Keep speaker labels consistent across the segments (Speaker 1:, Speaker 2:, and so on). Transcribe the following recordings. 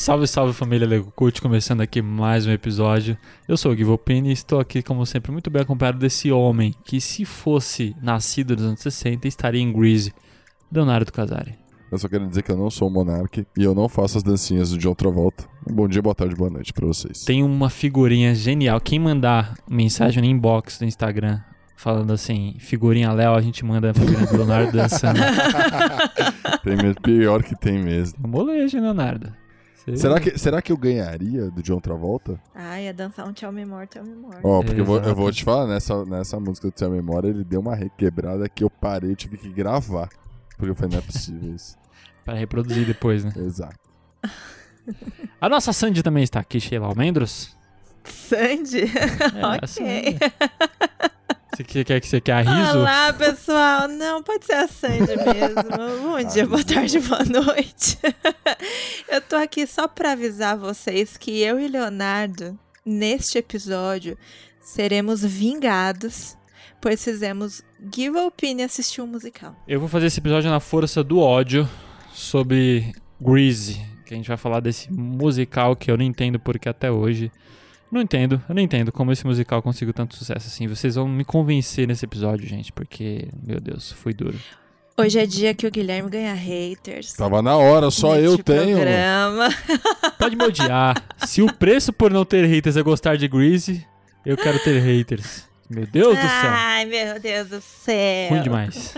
Speaker 1: Salve, salve família Lego Cult, começando aqui mais um episódio. Eu sou o Gui Volpini e estou aqui, como sempre, muito bem acompanhado desse homem que, se fosse nascido nos anos 60, estaria em Grease, Leonardo Casari.
Speaker 2: Eu só quero dizer que eu não sou o Monark e eu não faço as dancinhas do John Travolta. Bom dia, boa tarde, boa noite pra vocês.
Speaker 1: Tem uma figurinha genial. Quem mandar mensagem no inbox do Instagram falando assim, figurinha Léo, a gente manda a figurinha do Leonardo dançando.
Speaker 2: tem mesmo, pior que tem mesmo.
Speaker 1: É molejo, Leonardo? Você-
Speaker 2: Será que, será que eu ganharia do John Travolta?
Speaker 3: Ai, ia dançar um tchau memória, tchau memória.
Speaker 2: Ó, porque eu vou, eu vou te falar, nessa, nessa música do Tia Memória, ele deu uma requebrada que eu parei, tive que gravar. Porque eu falei, não é possível isso.
Speaker 1: Para reproduzir depois, né?
Speaker 2: Exato.
Speaker 1: A nossa Sandy também está aqui, Sheila Almendros.
Speaker 3: Sandy?
Speaker 1: É,
Speaker 3: ok.
Speaker 1: Sandy. Você quer, quer que você quer riso?
Speaker 3: Olá, pessoal. Não, pode ser a Sandy mesmo. Bom dia, boa tarde, boa noite. Eu tô aqui só pra avisar vocês que eu e Leonardo, neste episódio, seremos vingados, pois fizemos Give Opinion assistir um musical.
Speaker 1: Eu vou fazer esse episódio na força do ódio sobre Grease, que a gente vai falar desse musical que eu não entendo porque até hoje. Não entendo, eu não entendo como esse musical conseguiu tanto sucesso assim. Vocês vão me convencer nesse episódio, gente, porque, meu Deus, foi duro.
Speaker 3: Hoje é dia que o Guilherme ganha haters.
Speaker 2: Tava na hora, só eu tenho.
Speaker 3: Programa.
Speaker 1: Pode me odiar. Se o preço por não ter haters é gostar de Grease, eu quero ter haters. Meu Deus do céu.
Speaker 3: Ai, meu Deus do céu.
Speaker 1: Ruim demais.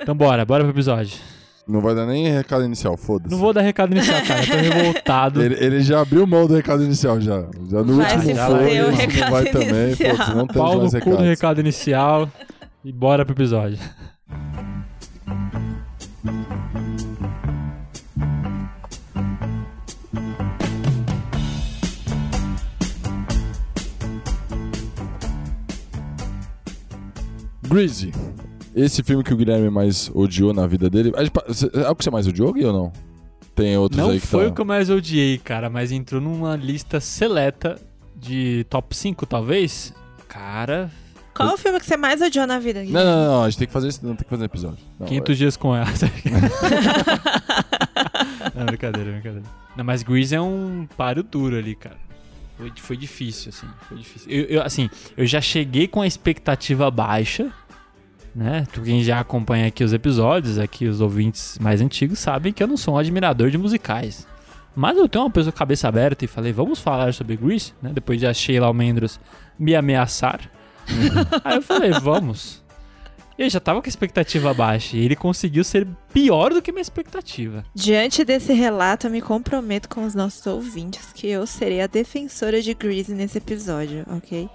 Speaker 1: Então bora, bora pro episódio.
Speaker 2: Não vai dar nem recado inicial, foda-se.
Speaker 1: Não vou dar recado inicial, cara. Eu tô revoltado.
Speaker 2: Ele, ele já abriu mão do recado inicial, já. Já no
Speaker 3: Vai
Speaker 2: último foi,
Speaker 3: recado
Speaker 2: não vai também.
Speaker 3: inicial.
Speaker 2: Foda-se, não temos
Speaker 1: Pau no
Speaker 2: mais
Speaker 1: cu do
Speaker 2: recados.
Speaker 1: recado inicial e bora pro episódio.
Speaker 2: Greasy. Esse filme que o Guilherme mais odiou na vida dele. É o que você mais odiou, Gui, ou não? Tem outros
Speaker 1: Não
Speaker 2: aí que
Speaker 1: foi
Speaker 2: tá...
Speaker 1: o que eu mais odiei, cara, mas entrou numa lista seleta de top 5, talvez. Cara,
Speaker 3: Qual o filme que você mais odiou na vida,
Speaker 2: Não,
Speaker 3: Guilherme?
Speaker 2: não, não, a gente tem que fazer isso, não tem que fazer episódio. Não,
Speaker 1: 500 dias com ela. não, brincadeira, brincadeira. Não, mas Grease é um páreo duro ali, cara. Foi, foi difícil, assim. Foi difícil. Eu, eu, assim, eu já cheguei com a expectativa baixa, né? Tu, Quem já acompanha aqui os episódios, aqui os ouvintes mais antigos, sabem que eu não sou um admirador de musicais. Mas eu tenho uma pessoa cabeça aberta e falei, vamos falar sobre Grease, né? Depois de a Sheila Almendros me ameaçar. Aí eu falei, vamos. E eu já tava com a expectativa baixa. E ele conseguiu ser pior do que minha expectativa.
Speaker 3: Diante desse relato, eu me comprometo com os nossos ouvintes que eu serei a defensora de Grease nesse episódio, ok?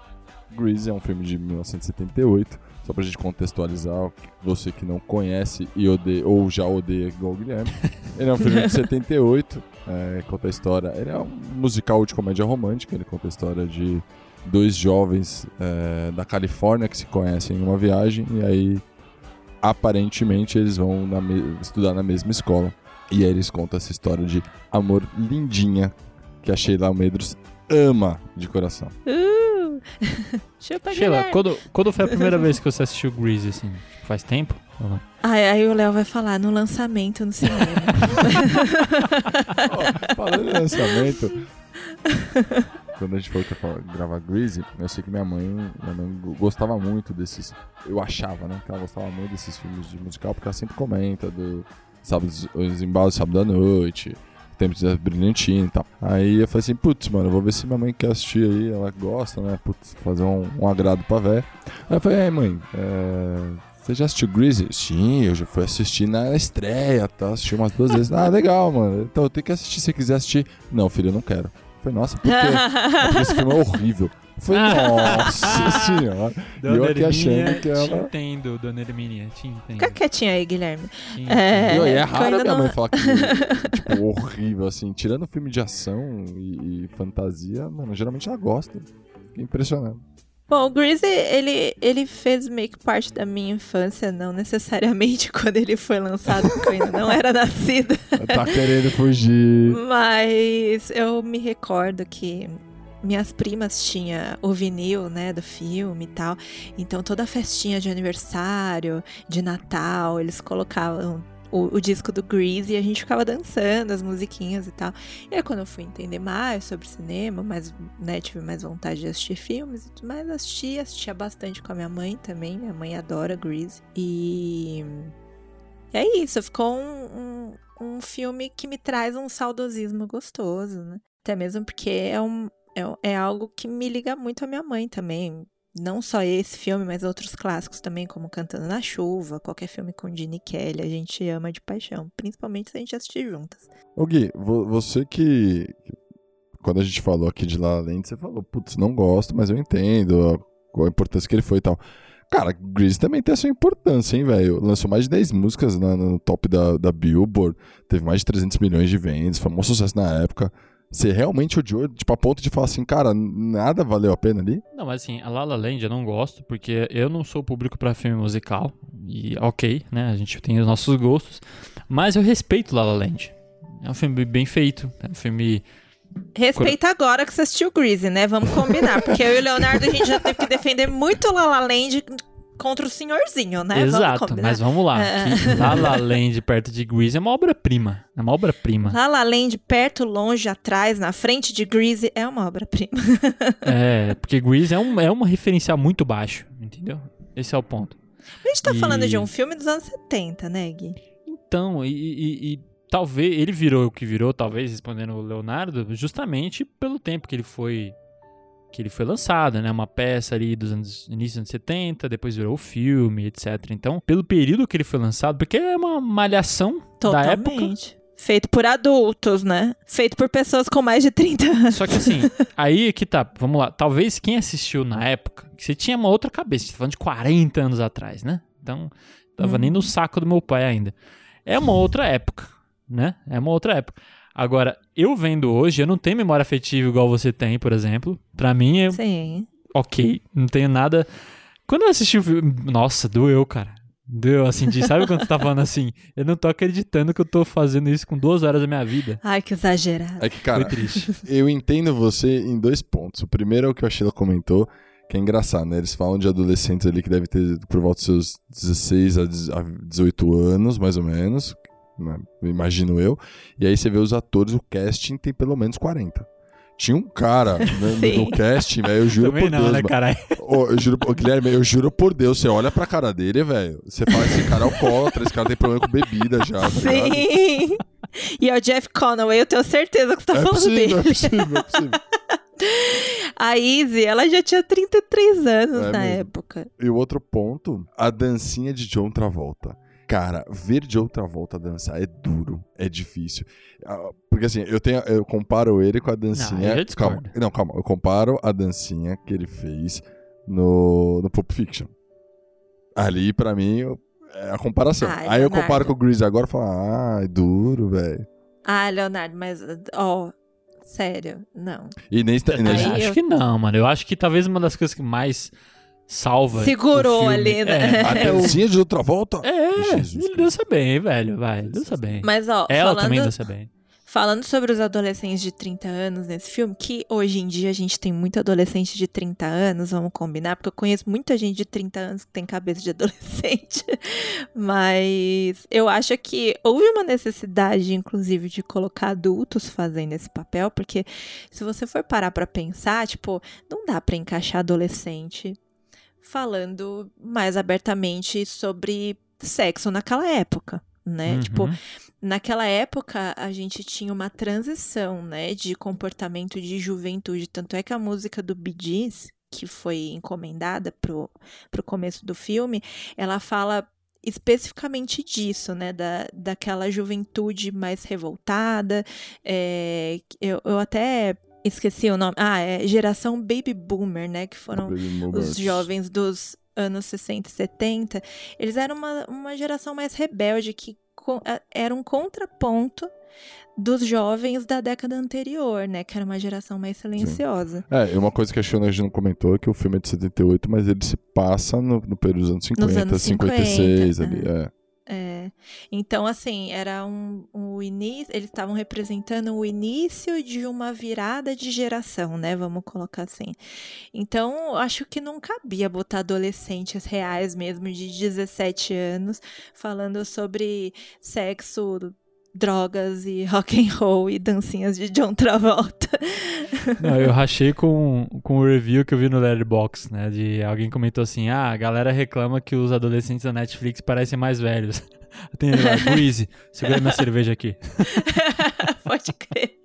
Speaker 2: Grease é um filme de 1978. Só pra gente contextualizar, você que não conhece e odeia, ou já odeia igual o Guilherme. Ele é um filme de 78, é, conta a história. Ele é um musical de comédia romântica, ele conta a história de dois jovens é, da Califórnia que se conhecem em uma viagem e aí aparentemente eles vão na estudar na mesma escola. E aí eles contam essa história de amor lindinha que a Sheila Almedros ama de coração.
Speaker 3: Uh! Chupa,
Speaker 1: Sheila, quando, quando foi a primeira vez que você assistiu Grease, assim? Faz tempo? ou não?
Speaker 3: Ai, aí o Léo vai falar no lançamento no cinema.
Speaker 2: Ó, falando em lançamento, quando a gente falou que ia gravar Greasy, eu sei que minha mãe, minha mãe go- gostava muito desses. Eu achava, né? Que ela gostava muito desses filmes de musical, porque ela sempre comenta do sábados, os embalos de sábado à noite, Tempo de Brilhantina e tal. Aí eu falei assim, putz, mano, eu vou ver se minha mãe quer assistir aí, ela gosta, né? Putz, fazer um, um agrado pra véia. Aí eu falei, ei, mãe, é, você já assistiu Greasy? Sim, eu já fui assistir na estreia, tá? Assisti umas duas vezes. Ah, legal, mano. Então eu tenho que assistir se você quiser assistir. Não, filho, eu não quero. Eu falei, nossa, por quê? Porque esse filme é horrível. Eu falei, nossa senhora. E eu aqui achando que
Speaker 1: te
Speaker 2: ela.
Speaker 1: entendo, dona Hermínia, te entendo.
Speaker 3: Fica quietinho aí, Guilherme.
Speaker 1: te
Speaker 3: É,
Speaker 2: E, é raro minha
Speaker 3: não-
Speaker 2: mãe falar que tipo, horrível, assim. Tirando filme de ação e, e fantasia, mano, geralmente ela gosta. Fiquei impressionado.
Speaker 3: Bom, o Greasy, ele, ele fez meio que parte da minha infância, não necessariamente quando ele foi lançado, porque eu ainda não era nascida.
Speaker 2: Tá querendo fugir.
Speaker 3: Mas eu me recordo que minhas primas tinha o vinil, né, do filme e tal. Então toda festinha de aniversário, de Natal, eles colocavam o, o, disco do Grease e a gente ficava dançando as musiquinhas e tal. E aí quando eu fui entender mais sobre cinema, mais, né, tive mais vontade de assistir filmes e tudo mais, assisti, assistia bastante com a minha mãe também. Minha mãe adora Grease. E, e é isso, ficou um, um, um filme que me traz um saudosismo gostoso, né? Até mesmo porque é, um, é, é algo que me liga muito à minha mãe também não só esse filme, mas outros clássicos também, como Cantando na Chuva, qualquer filme com Gene Kelly, a gente ama de paixão, principalmente se a gente assistir juntas.
Speaker 2: Ô Gui, você que, quando a gente falou aqui de La La Land, você falou, putz, não gosto, mas eu entendo qual a importância que ele foi e tal. Cara, Grease também tem a sua importância, hein, velho? Lançou mais de 10 músicas na, no top da, da Billboard, teve mais de 300 milhões de vendas, foi um sucesso na época. Você realmente odiou, tipo, a ponto de falar assim, cara, nada valeu a pena ali?
Speaker 1: Não, mas assim, a La La Land eu não gosto, porque eu não sou público para filme musical, e ok, né, a gente tem os nossos gostos, mas eu respeito La La Land. É um filme bem feito, é um filme...
Speaker 3: Respeita agora que você assistiu Greasy, né? Vamos combinar, porque eu e o Leonardo a gente já teve que defender muito La La Land contra o senhorzinho, né?
Speaker 1: Exato, vamos mas vamos lá. É. La La Land perto de Grease é uma obra-prima. É uma obra-prima.
Speaker 3: La La Land perto, longe, atrás, na frente de Grease é uma obra-prima.
Speaker 1: é, porque Grease é, um, é uma referencial muito baixo, entendeu? Esse é o ponto.
Speaker 3: A gente tá e... falando de um filme dos anos 70, né, Gui?
Speaker 1: Então, e, e, e talvez ele virou o que virou, talvez respondendo o Leonardo, justamente pelo tempo que ele foi que ele foi lançado, né? Uma peça ali dos anos início dos anos 70, depois virou o filme, etc. Então, pelo período que ele foi lançado, porque é uma malhação Totalmente. da época.
Speaker 3: Feito por adultos, né? Feito por pessoas com mais de 30 anos.
Speaker 1: Só que assim, aí que tá, vamos lá. Talvez quem assistiu na época, você tinha uma outra cabeça, você tá falando de 40 anos atrás, né? Então, tava hum. nem no saco do meu pai ainda. É uma outra época, né? É uma outra época. Agora, eu vendo hoje, eu não tenho memória afetiva igual você tem, por exemplo. Pra mim, é. Sim. Ok, não tenho nada. Quando eu assisti o filme. Nossa, doeu, cara. Deu assim, de, sabe quando você tá falando assim? Eu não tô acreditando que eu tô fazendo isso com duas horas da minha vida.
Speaker 3: Ai, que exagerado.
Speaker 2: É que, cara, Foi triste. eu entendo você em dois pontos. O primeiro é o que a Sheila comentou, que é engraçado, né? Eles falam de adolescentes ali que devem ter por volta dos seus 16 a 18 anos, mais ou menos, né? imagino eu. E aí você vê os atores, o casting tem pelo menos 40. Tinha um cara né, no casting, velho, eu juro Também por não, Deus. Né, oh, eu juro, oh, Guilherme, eu juro por Deus, você olha pra cara dele, velho, você fala, esse cara é alcoólatra, esse cara tem problema com bebida já, tá
Speaker 3: Sim. E é o Jeff Conaway, eu tenho certeza que você tá é falando possível,
Speaker 2: dele. É possível, é possível.
Speaker 3: A Izzy, ela já tinha 33 anos é na mesmo. época.
Speaker 2: E o outro ponto, a dancinha de John Travolta. Cara, ver de outra volta dançar é duro, é difícil. Ah, porque assim, eu tenho, eu comparo ele com a dancinha. Não, calma, não, calma, eu comparo a dancinha que ele fez no, no Pulp Fiction. Ali, para mim, é a comparação. Ah, Aí eu comparo com o Grease agora e falo, ah, é duro, velho.
Speaker 3: Ah, Leonardo, mas, ó, sério, não.
Speaker 2: E nem,
Speaker 1: nem eu acho eu... que não, mano. Eu acho que talvez uma das coisas que mais salva.
Speaker 3: Segurou ali, né?
Speaker 2: É, a dancinha de outra volta.
Speaker 1: É, Jesus ele dança bem, velho, vai, dança bem.
Speaker 3: Mas, ó,
Speaker 1: Ela
Speaker 3: falando,
Speaker 1: também dança bem.
Speaker 3: Falando sobre os adolescentes de 30 anos nesse filme, que hoje em dia a gente tem muito adolescente de 30 anos, vamos combinar, porque eu conheço muita gente de 30 anos que tem cabeça de adolescente. Mas eu acho que houve uma necessidade, inclusive, de colocar adultos fazendo esse papel, porque se você for parar para pensar, tipo, não dá para encaixar adolescente falando mais abertamente sobre sexo naquela época, né? Uhum. Tipo, naquela época a gente tinha uma transição, né, de comportamento de juventude, tanto é que a música do Bee Gees, que foi encomendada pro, pro começo do filme, ela fala especificamente disso, né, da, daquela juventude mais revoltada, é, eu, eu até Esqueci o nome. Ah, é geração Baby Boomer, né? Que foram os jovens dos anos 60 e 70. Eles eram uma, uma geração mais rebelde que era um contraponto dos jovens da década anterior, né? Que era uma geração mais silenciosa.
Speaker 2: Sim. É, e uma coisa que a Shona não comentou é que o filme é de 78, mas ele se passa no, no período dos anos 50, anos 56 50, ali, é.
Speaker 3: É. Então, assim, era um, um início. Eles estavam representando o início de uma virada de geração, né? Vamos colocar assim. Então, acho que não cabia botar adolescentes reais mesmo de 17 anos falando sobre sexo drogas e rock and roll e dancinhas de John Travolta.
Speaker 1: Não, eu rachei com, com o review que eu vi no Letterboxd, né? De alguém comentou assim: ah, a galera reclama que os adolescentes da Netflix parecem mais velhos. Tem lá, Greasy, segura minha cerveja aqui.
Speaker 3: Pode crer.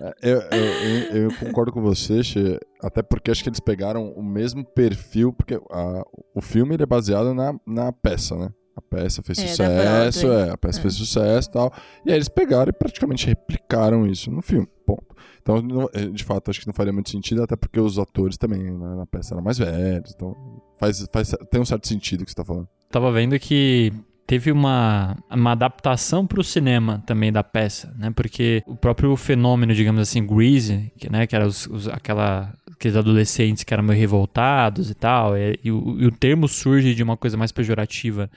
Speaker 2: É, Eu, eu, eu- eu concordo com você, Xê, até porque acho que eles pegaram o mesmo perfil, porque a- o filme ele é baseado na, na peça, né? A peça fez
Speaker 3: É,
Speaker 2: sucesso, é, a peça
Speaker 3: É.
Speaker 2: fez sucesso e tal. E aí eles pegaram e praticamente replicaram isso no filme. Ponto. Então, não- eh, de fato, acho que não faria muito sentido, até porque os atores também né, na peça eram mais velhos. Então, faz, faz, tem um certo sentido o que você tá falando.
Speaker 1: Tava vendo que teve uma, uma adaptação pro cinema também da peça, né? Porque o próprio fenômeno, digamos assim, Greasy, que, né, que era os, os- aquela, aqueles adolescentes que eram meio revoltados e tal, e, e o, e o termo surge de uma coisa mais pejorativa.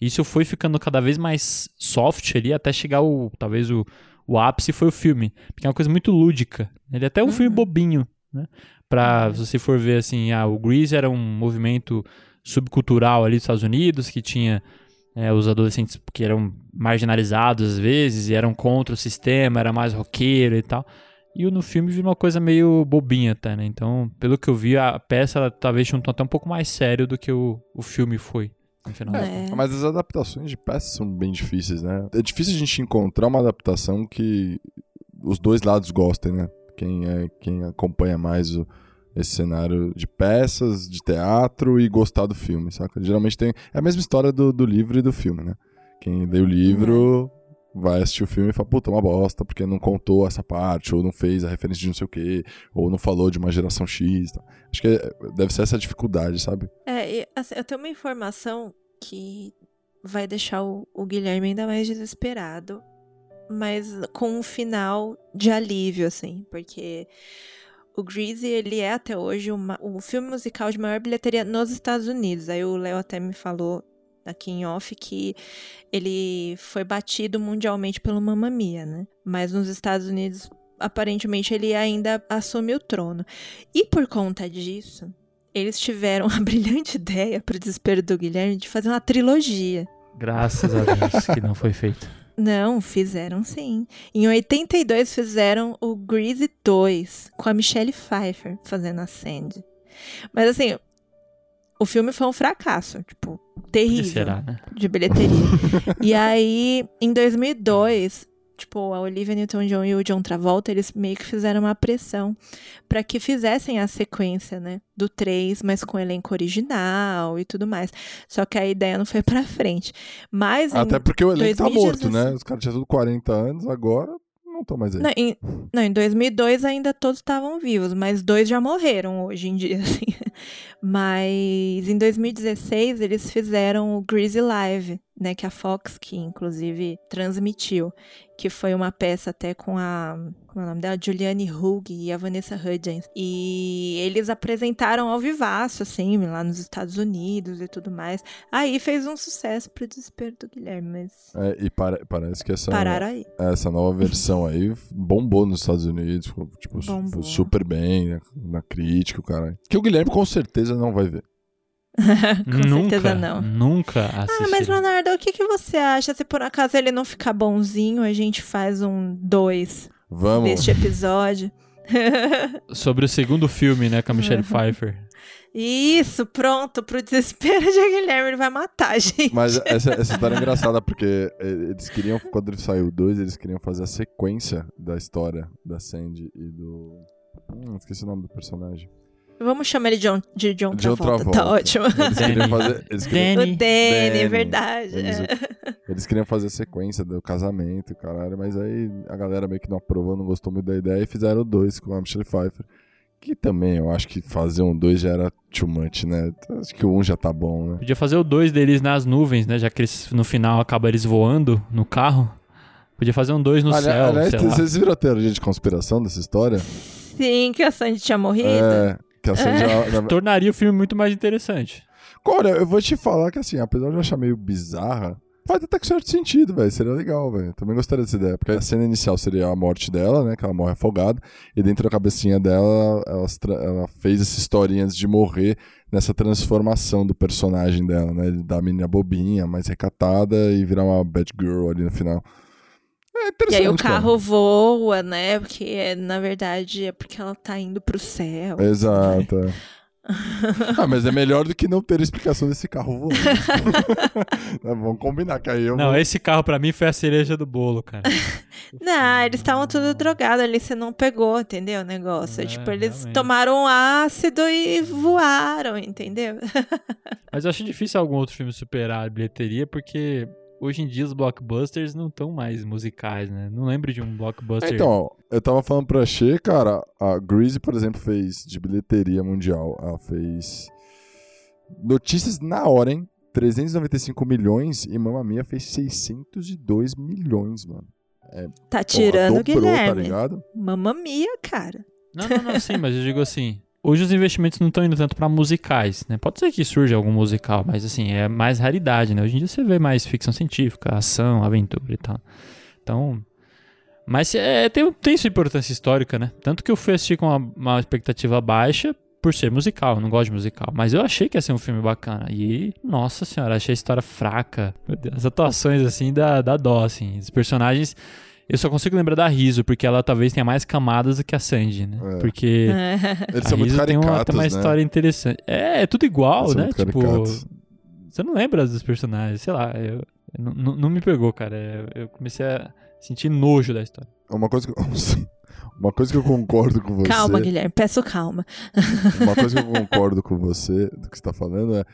Speaker 1: Isso foi ficando cada vez mais soft ali, até chegar o, talvez o, o ápice foi o filme, porque é uma coisa muito lúdica. Ele é até um
Speaker 3: Uhum.
Speaker 1: filme bobinho, né? Pra,
Speaker 3: Uhum.
Speaker 1: se você for ver assim, ah, o Grease era um movimento subcultural ali dos Estados Unidos, que tinha é, os adolescentes que eram marginalizados às vezes e eram contra o sistema, era mais roqueiro e tal. E o- no filme virou uma coisa meio bobinha até, né? Então, pelo que eu vi, a peça ela, talvez tinha um tom até um pouco mais sério do que o, o filme foi. No final.
Speaker 3: É.
Speaker 2: Mas as adaptações de peças são bem difíceis, né? É difícil a gente encontrar uma adaptação que os dois lados gostem, né? Quem, é, quem acompanha mais o- esse cenário de peças, de teatro e gostar do filme, saca? Geralmente tem. É a mesma história do, do livro e do filme, né? Quem lê o livro vai assistir o filme e fala, puta, é uma bosta, porque não contou essa parte, ou não fez a referência de não sei o quê, ou não falou de uma geração X. Tá? Acho que é- deve ser essa dificuldade, sabe?
Speaker 3: É, assim, eu tenho uma informação que vai deixar o, o Guilherme ainda mais desesperado, mas com um final de alívio, assim, porque o Greasy, ele é até hoje uma- o filme musical de maior bilheteria nos Estados Unidos. Aí o Léo até me falou aqui em off que ele foi batido mundialmente pelo Mamma Mia, né? Mas nos Estados Unidos, aparentemente, ele ainda assume o trono. E por conta disso, eles tiveram a brilhante ideia, pro desespero do Guilherme, de fazer uma trilogia.
Speaker 1: Graças a Deus que não foi feito.
Speaker 3: Não, fizeram sim. Em 82 fizeram o Greasy 2, com a Michelle Pfeiffer fazendo a Sandy. Mas assim, o filme foi um fracasso, tipo, terrível
Speaker 1: será, né?
Speaker 3: de bilheteria. e aí, em 2002, tipo, a Olivia Newton-John e o John Travolta, eles meio que fizeram uma pressão pra que fizessem a sequência, né, do 3, mas com elenco original e tudo mais. Só que a ideia não foi pra frente. Mas em-
Speaker 2: Até porque o elenco tá
Speaker 3: 2016.
Speaker 2: morto, né? Os caras tinham tudo 40 anos, agora não estão mais aí.
Speaker 3: Não em, não, em 2002 ainda todos estavam vivos, mas dois já morreram hoje em dia, assim. Mas em 2016 eles fizeram o Greasy Live, né, que a Fox, que inclusive transmitiu, que foi uma peça até com a, como é o nome dela, Julianne Hough e a Vanessa Hudgens. E eles apresentaram ao vivaço, assim, lá nos Estados Unidos e tudo mais. Aí fez um sucesso pro desespero do Guilherme, mas
Speaker 2: É, e pare- parece que essa, essa nova versão aí bombou nos Estados Unidos, ficou, tipo,
Speaker 3: Bombou.
Speaker 2: super bem, né? na crítica, o cara. Que o Guilherme com certeza não vai ver.
Speaker 3: com
Speaker 1: nunca,
Speaker 3: certeza não.
Speaker 1: Nunca
Speaker 3: Ah,
Speaker 1: assisti.
Speaker 3: mas Leonardo, o que, que você acha? Se por acaso ele não ficar bonzinho, a gente faz um dois
Speaker 2: Vamos.
Speaker 3: deste episódio.
Speaker 1: Sobre o segundo filme, né, com a Michelle
Speaker 3: Uhum.
Speaker 1: Pfeiffer.
Speaker 3: Isso, pronto, pro desespero de Guilherme, ele vai matar a gente.
Speaker 2: Mas essa, essa história é engraçada, porque eles queriam, quando saiu o 2, eles queriam fazer a sequência da história da Sandy e do. Hum, esqueci o nome do personagem.
Speaker 3: Vamos chamar ele de John, de John
Speaker 2: John
Speaker 3: Travolta, tá
Speaker 2: Travolta.
Speaker 3: ótimo.
Speaker 2: Eles queriam
Speaker 1: Danny.
Speaker 2: fazer. Eles queriam,
Speaker 3: O
Speaker 1: Danny.
Speaker 3: Danny,
Speaker 2: Danny.
Speaker 3: verdade.
Speaker 2: Eles, eles queriam fazer a sequência do casamento, caralho, mas aí a galera meio que não aprovou, não gostou muito da ideia e fizeram o 2 com a Michelle Pfeiffer. Que também eu acho que fazer um 2 já era too much, né? Acho que o 1 um já tá bom, né?
Speaker 1: Podia fazer o dois deles nas nuvens, né? Já que eles, no final acaba eles voando no carro. Podia fazer um dois no
Speaker 2: Ali-
Speaker 1: céu,
Speaker 2: aliás,
Speaker 1: sei lá.
Speaker 2: vocês viram a teoria de conspiração dessa história?
Speaker 3: Sim, que a Sandy tinha morrido.
Speaker 2: É, que a Sandy já- na-
Speaker 1: Tornaria o filme muito mais interessante.
Speaker 2: Olha, eu vou te falar que assim, apesar de eu achar meio bizarra, Faz até que certo sentido, velho. Seria legal, velho. Também gostaria dessa ideia. Porque a cena inicial seria a morte dela, né? Que ela morre afogada. E dentro da cabecinha dela, ela, ela fez essa historinha antes de morrer nessa transformação do personagem dela, né? Da menina bobinha, mais recatada e virar uma bad girl ali no final.
Speaker 3: É e aí o carro cara. voa, né? Porque na verdade é porque ela tá indo pro céu.
Speaker 2: Exato. Né? ah, mas é melhor do que não ter explicação desse carro voando. Vamos combinar que aí eu
Speaker 1: Não,
Speaker 2: vou...
Speaker 1: esse carro para mim foi a cereja do bolo, cara.
Speaker 3: não, eles estavam tudo drogados ali, você não pegou, entendeu? O negócio. É, tipo, eles realmente. tomaram ácido e voaram, entendeu?
Speaker 1: mas eu acho difícil algum outro filme superar a bilheteria, porque hoje em dia os blockbusters não estão mais musicais, né? Não lembro de um blockbuster.
Speaker 2: Então, eu tava falando pra Xê, cara, a Greasy, por exemplo, fez de bilheteria mundial, ela fez notícias na hora, hein? 395 milhões e Mamma Mia fez 602 milhões, mano.
Speaker 3: É, tá tirando, porra, dobrou, tá Guilherme. Tá ligado? Mamma Mia, cara.
Speaker 1: Não, não, não, sim, mas eu digo assim, Hoje os investimentos não estão indo tanto para musicais, né? Pode ser que surja algum musical, mas assim, é mais raridade, né? Hoje em dia você vê mais ficção científica, ação, aventura e tal. Então, mas é, tem, tem sua importância histórica, né? Tanto que eu fui assistir com uma, uma expectativa baixa por ser musical, eu não gosto de musical. Mas eu achei que ia ser um filme bacana. E, nossa senhora, achei a história fraca. As atuações, assim, da, da dó, assim. Os personagens eu só consigo lembrar da Riso, porque ela talvez tenha mais camadas do que a Sandy, né? É. Porque
Speaker 2: Eles são muito
Speaker 1: tem
Speaker 2: uma,
Speaker 1: tem uma
Speaker 2: né?
Speaker 1: história interessante. É, é tudo igual, né? Tipo, você não lembra dos personagens, sei lá, eu, eu não, não me pegou, cara. Eu, eu comecei a sentir nojo da história.
Speaker 2: Uma coisa que Uma coisa que eu concordo com você.
Speaker 3: Calma, Guilherme, peço calma.
Speaker 2: Uma coisa que eu concordo com você, do que você tá falando, é.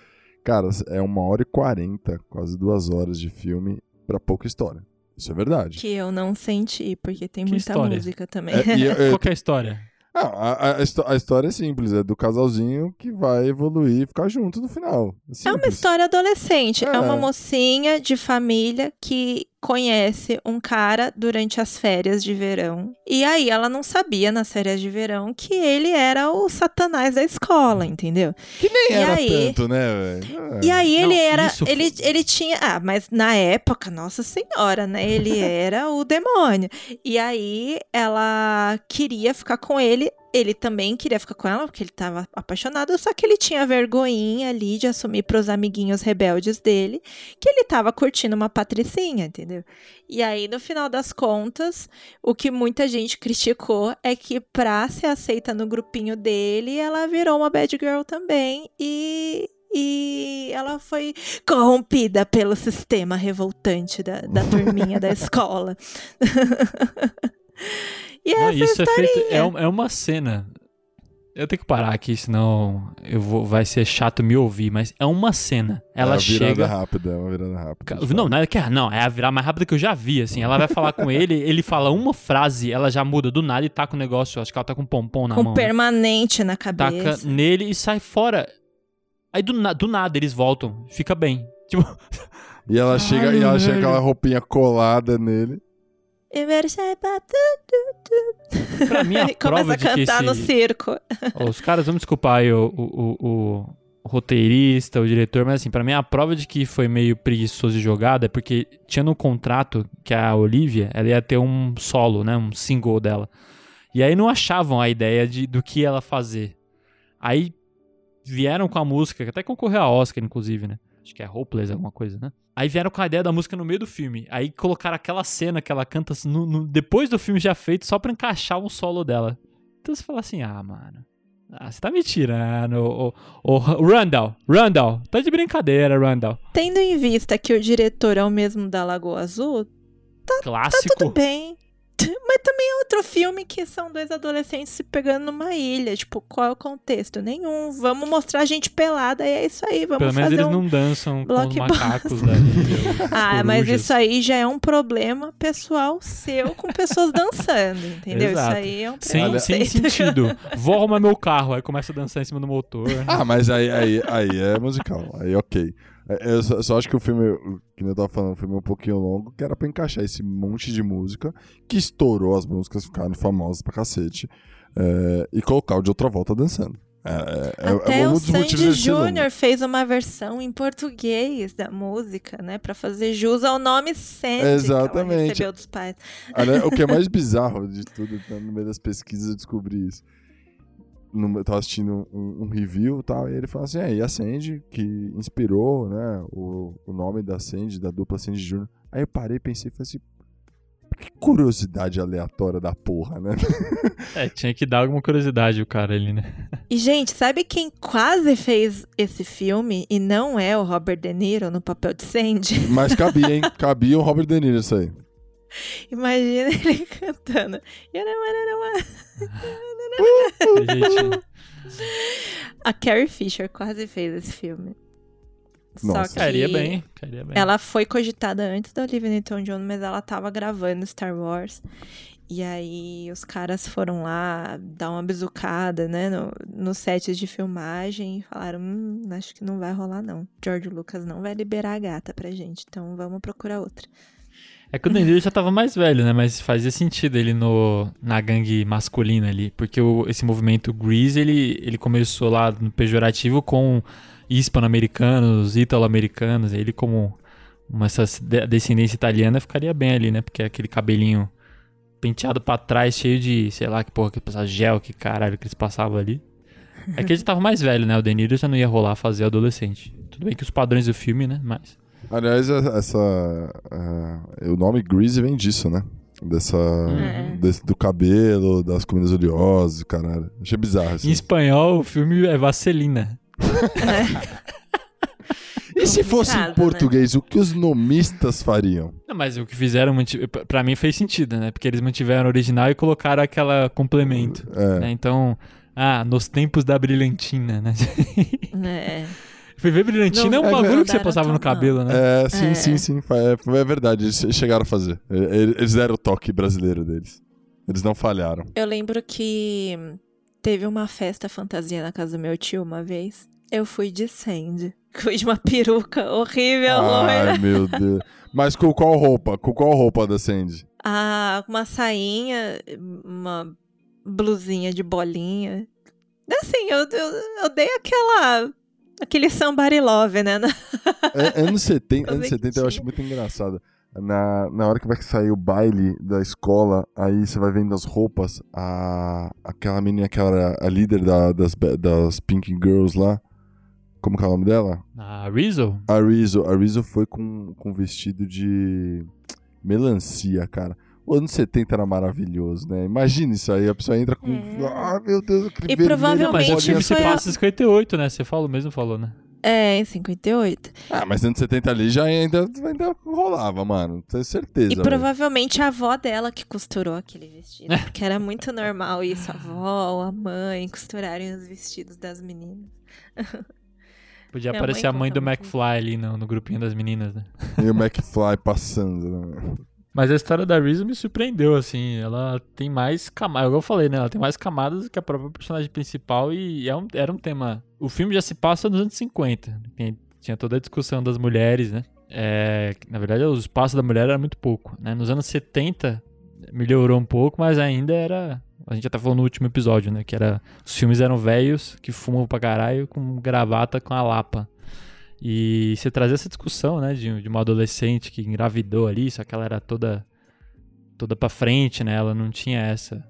Speaker 2: Cara, é uma hora e quarenta, quase duas horas de filme pra pouca história. Isso é verdade.
Speaker 3: Que eu não senti, porque tem que muita história? música também. É,
Speaker 1: é, Qual é a história?
Speaker 2: Ah, a, a, a, história é simples, é do casalzinho que vai evoluir e ficar junto no final.
Speaker 3: É, é uma história adolescente. É. é uma mocinha de família que conhece um cara durante as férias de verão. E aí ela não sabia nas férias de verão que ele era o satanás da escola, entendeu?
Speaker 2: Que nem
Speaker 3: e
Speaker 2: era aí... tanto, né, velho?
Speaker 3: E aí ele não, era. Ele, ele tinha. Ah, mas na época, nossa senhora, né? Ele era o demônio. E aí ela queria ficar com ele ele também queria ficar com ela, porque ele estava apaixonado, só que ele tinha vergonhinha ali de assumir para os amiguinhos rebeldes dele que ele estava curtindo uma patricinha, entendeu? E aí, no final das contas, o que muita gente criticou é que pra ser aceita no grupinho dele, ela virou uma bad girl também e e ela foi corrompida pelo sistema revoltante da, da turminha da escola. E Não, isso é, feito,
Speaker 1: é, é uma cena. Eu tenho que parar aqui, senão eu vou, vai ser chato me ouvir, mas é uma cena. Ela é uma chega.
Speaker 2: virada rápida, é uma virada rápida.
Speaker 1: Não, não é, que, é, não, é a virada mais rápida que eu já vi, assim. Ela vai falar com ele, ele fala uma frase, ela já muda do nada e tá com o negócio, acho que ela tá com um pompom na
Speaker 3: com
Speaker 1: mão.
Speaker 3: Com né? permanente né? na cabeça.
Speaker 1: Taca nele e sai fora. Aí do, do nada eles voltam, fica bem. Tipo.
Speaker 2: E ela chega, Ai, e ela chega com aquela roupinha colada nele.
Speaker 1: Pra mim, a prova
Speaker 3: a
Speaker 1: de que esse...
Speaker 3: no circo.
Speaker 1: os caras, vamos desculpar aí o, o, o, o, roteirista, o diretor, mas assim, pra mim a prova de que foi meio preguiçoso de jogada é porque tinha no contrato que a Olivia, ela ia ter um solo, né, um single dela. E aí não achavam a ideia de, do que ela fazer. Aí vieram com a música, que até concorreu a Oscar, inclusive, né? Acho que é Hopeless, alguma coisa, né? Aí vieram com a ideia da música no meio do filme. Aí colocaram aquela cena que ela canta no, no, depois do filme já feito, só pra encaixar um solo dela. Então você fala assim, ah, mano. Ah, você tá me tirando. O Randall, Randall, tá de brincadeira, Randall.
Speaker 3: Tendo em vista que o diretor é o mesmo da Lagoa Azul, tá,
Speaker 1: Clássico.
Speaker 3: tá tudo bem. Mas também é outro filme que são dois adolescentes se pegando numa ilha. Tipo, qual é o contexto? Nenhum. Vamos mostrar a gente pelada e é isso aí. Vamos
Speaker 1: Pelo menos
Speaker 3: eles
Speaker 1: um
Speaker 3: não
Speaker 1: dançam com os macacos da ilha.
Speaker 3: ah, mas isso aí já é um problema pessoal seu com pessoas dançando, entendeu?
Speaker 1: Exato.
Speaker 3: Isso aí é um
Speaker 1: sem, sem sentido. Vou arrumar meu carro, aí começa a dançar em cima do motor.
Speaker 2: Ah, mas aí, aí, aí é musical. Aí ok. É, eu só, só, acho que o filme, que eu tava falando, o filme é um pouquinho longo, que era pra encaixar esse monte de música, que estourou, as músicas ficaram famosas pra cacete, é, e colocar o de outra volta dançando. É, é,
Speaker 3: Até
Speaker 2: é um
Speaker 3: o Sandy. Júnior fez uma versão em português da música, né? Pra fazer jus ao nome Sandy que
Speaker 2: Exatamente.
Speaker 3: recebeu dos pais.
Speaker 2: O que é mais bizarro de tudo, tá, no meio das pesquisas eu descobri isso. No, eu tava assistindo um, um review e tal, e ele falou assim, é, e a Sandy, que inspirou, né, o, o nome da Sandy, da dupla Sandy Júnior. Aí eu parei e pensei, falei assim, que curiosidade aleatória da porra, né?
Speaker 1: É, tinha que dar alguma curiosidade o cara ali, né?
Speaker 3: E, gente, sabe quem quase fez esse filme e não é o Robert De Niro no papel de Sandy?
Speaker 2: Mas cabia, hein? Cabia o Robert De Niro isso aí.
Speaker 3: Imagina ele cantando.
Speaker 1: Gente,
Speaker 3: A Carrie Fisher quase fez esse filme.
Speaker 2: Nossa.
Speaker 3: Só que
Speaker 1: cairia bem, cairia bem.
Speaker 3: ela foi cogitada antes da Olivia Newton-John, mas ela tava gravando Star Wars. E aí os caras foram lá dar uma bizucada, né, no, no set de filmagem e falaram, hum, acho que não vai rolar não. George Lucas não vai liberar a gata pra gente, então vamos procurar outra.
Speaker 1: É que o Deniro já tava mais velho, né? Mas fazia sentido ele no, na gangue masculina ali. Porque o, esse movimento Grease, ele, ele começou lá no pejorativo com hispano-americanos, ítalo-americanos. Ele como uma essa de- descendência italiana ficaria bem ali, né? Porque aquele cabelinho penteado pra trás, cheio de, sei lá, que porra, que passava gel, que caralho que eles passavam ali. É que ele tava mais velho, né? O Deniro já não ia rolar fazer adolescente. Tudo bem que os padrões do filme, né? Mas...
Speaker 2: Aliás, essa, é, o nome Greasy vem disso, né? Dessa,
Speaker 3: É.
Speaker 2: desse- do cabelo, das comidas oleosas, caralho. Achei bizarro assim.
Speaker 1: Em espanhol, o filme é Vaselina.
Speaker 2: E se fosse em
Speaker 3: né?
Speaker 2: português, o que os nomistas fariam?
Speaker 1: Não, mas o que fizeram, pra mim fez sentido, né? Porque eles mantiveram o original e colocaram aquela complemento.
Speaker 2: É.
Speaker 1: né? Então, ah, nos tempos da brilhantina, né?
Speaker 3: É.
Speaker 1: Fui ver brilhantina
Speaker 3: Não,
Speaker 1: é um
Speaker 2: é
Speaker 1: bagulho que você passava no cabelo, né?
Speaker 2: É, sim,
Speaker 3: É.
Speaker 2: sim, sim. É, é verdade, eles chegaram a fazer. Eles deram o toque brasileiro deles. Eles não falharam.
Speaker 3: Eu lembro que teve uma festa fantasia na casa do meu tio uma vez. Eu fui de Sandy. Fui de uma peruca horrível, loira.
Speaker 2: Ai, meu Deus. Mas com qual roupa? Com qual roupa da Sandy?
Speaker 3: Ah, uma sainha, uma blusinha de bolinha. Assim, eu, eu, eu dei aquela. Aquele somebody love, né?
Speaker 2: É, anos 70, anos
Speaker 3: Fazendinha.
Speaker 2: 70 eu acho muito engraçado. Na, na hora que vai sair o baile da escola, aí você vai vendo as roupas, a, aquela menina que era a líder da- das, das Pink Girls lá. Como que é o nome dela?
Speaker 1: A Rizzo?
Speaker 2: A Rizzo. A Rizzo foi com, com vestido de melancia, cara. O ano 70 era maravilhoso, né? Imagina isso aí, a pessoa entra com.
Speaker 3: É.
Speaker 2: Ah, meu Deus, aquele
Speaker 3: E provavelmente
Speaker 1: Mas se
Speaker 3: foi a-
Speaker 1: passa em 58, né? Você falou mesmo, falou, né?
Speaker 3: É, em 58.
Speaker 2: Ah, mas anos 70 ali já ainda, ainda rolava, mano. Tenho certeza.
Speaker 3: E provavelmente a avó dela que costurou aquele vestido. Porque era muito normal isso, a avó, a mãe costurarem os vestidos das meninas.
Speaker 1: Podia
Speaker 3: Minha
Speaker 1: aparecer
Speaker 3: mãe
Speaker 1: a mãe do McFly ali no, no grupinho das meninas, né?
Speaker 2: E o McFly passando, né?
Speaker 1: Mas a história da Rizzo me surpreendeu, assim. Ela tem mais camadas, eu falei, né? Ela tem mais camadas que a própria personagem principal e é um- era um tema. O filme já se passa nos anos 50. Tem- Tinha toda a discussão das mulheres, né? É, na verdade, o espaço da mulher era muito pouco, né? Nos anos 70 melhorou um pouco, mas ainda era. A gente até falou no último episódio, né? Que era. Os filmes eram velhos que fumam pra caralho com gravata com a lapa. E você trazer essa discussão, né, de, de uma adolescente que engravidou ali, só que ela era toda toda pra frente, né? Ela não tinha essa